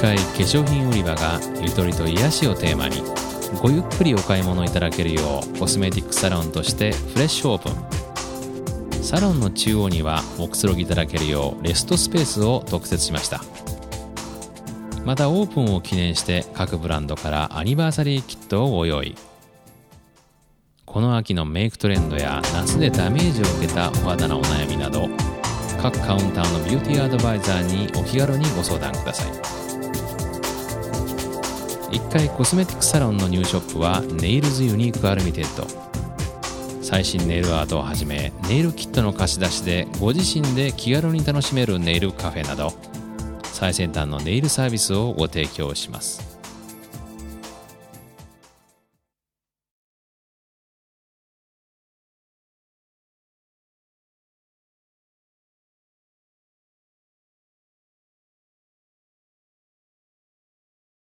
粧品売り場がゆとりと癒しをテーマにごゆっくりお買い物いただけるようコスメティックサロンとしてフレッシュオープン。サロンの中央にはおくつろぎいただけるようレストスペースを特設しました。またオープンを記念して各ブランドからアニバーサリーキットをご用意。この秋のメイクトレンドや夏でダメージを受けたお肌のお悩みなど各カウンターのビューティーアドバイザーにお気軽にご相談ください。1階コスメティックサロンのニューショップはネイルズユニークアンリミテッド。最新ネイルアートをはじめネイルキットの貸し出しでご自身で気軽に楽しめるネイルカフェなど最先端のネイルサービスをご提供します。